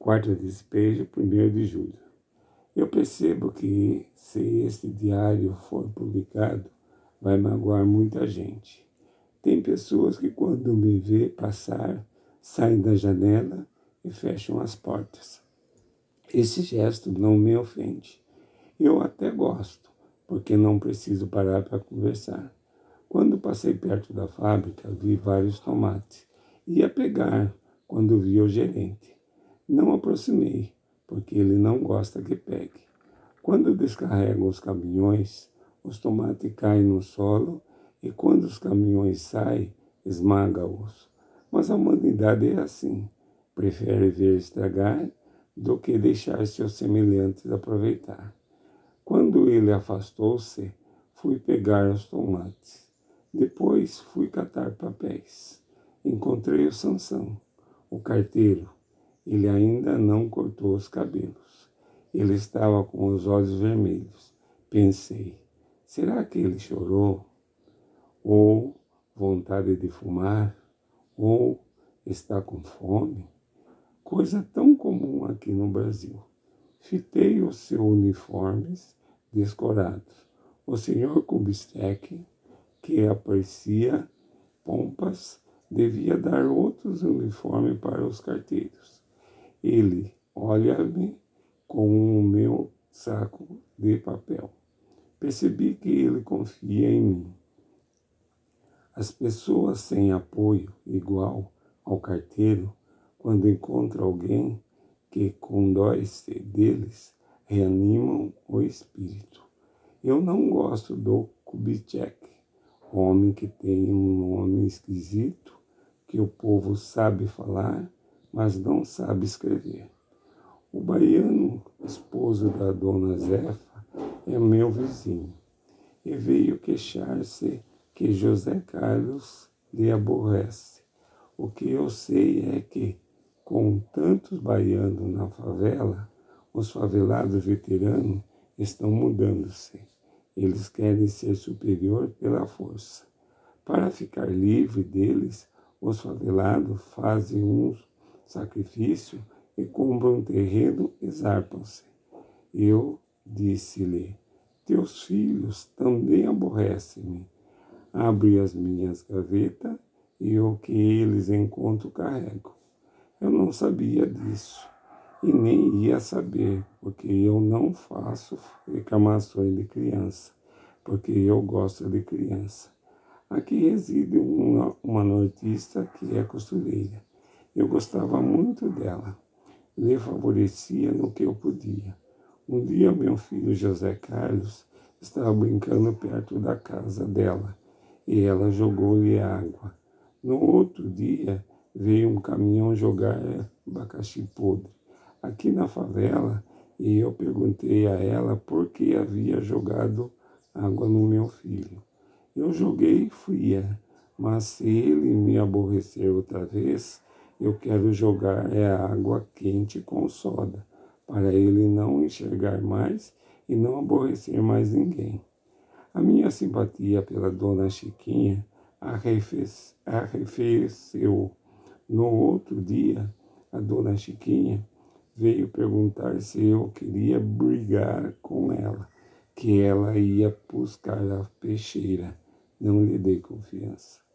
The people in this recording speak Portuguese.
quarto despejo, 1 de julho. Eu percebo que se este diário for publicado, vai magoar muita gente. Tem pessoas que quando me vê passar, saem da janela e fecham as portas. Esse gesto não me ofende. Eu até gosto, porque não preciso parar para conversar. Quando passei perto da fábrica, vi vários tomates. Ia pegar quando vi o gerente. Não aproximei, porque ele não gosta que pegue. Quando descarregam os caminhões, os tomates caem no solo e quando os caminhões saem, esmaga-os. Mas a humanidade é assim, prefere ver estragar do que deixar seus semelhantes aproveitar. Quando ele afastou-se, fui pegar os tomates. Depois fui catar papéis. Encontrei o Sansão, o carteiro. Ele ainda não cortou os cabelos. Ele estava com os olhos vermelhos. Pensei, será que ele chorou? Ou vontade de fumar? Ou está com fome? Coisa tão comum aqui no Brasil. Fitei os seus uniformes descorados. O senhor Kubitschek que aprecia pompas, devia dar outros uniformes para os carteiros. Ele olha-me com o meu saco de papel. Percebi que ele confia em mim. As pessoas sem apoio igual ao carteiro, quando encontram alguém que condói-se deles, reanimam o espírito. Eu não gosto do Kubitschek homem que tem um nome esquisito, que o povo sabe falar, mas não sabe escrever. O baiano, esposo da dona Zefa, é meu vizinho e veio queixar-se que José Carlos lhe aborrece. O que eu sei é que, com tantos baianos na favela, os favelados veteranos estão mudando-se. Eles querem ser superior pela força. Para ficar livre deles, os favelados fazem um sacrifício e compram terreno e zarpam-se. Eu disse-lhe, teus filhos também aborrecem-me. Abre as minhas gavetas e o que eles encontram carrego. Eu não sabia disso e nem ia saber, porque eu não faço reclamações de criança, porque eu gosto de criança. Aqui reside uma, uma nortista que é costureira. Eu gostava muito dela. Lhe favorecia no que eu podia. Um dia, meu filho José Carlos estava brincando perto da casa dela e ela jogou-lhe água. No outro dia, veio um caminhão jogar abacaxi podre aqui na favela e eu perguntei a ela por que havia jogado água no meu filho. Eu joguei fria, mas se ele me aborrecer outra vez, eu quero jogar é água quente com soda, para ele não enxergar mais e não aborrecer mais ninguém. A minha simpatia pela dona Chiquinha arrefeceu. No outro dia, a dona Chiquinha veio perguntar se eu queria brigar com ela, que ela ia buscar a peixeira. Não lhe dei confiança.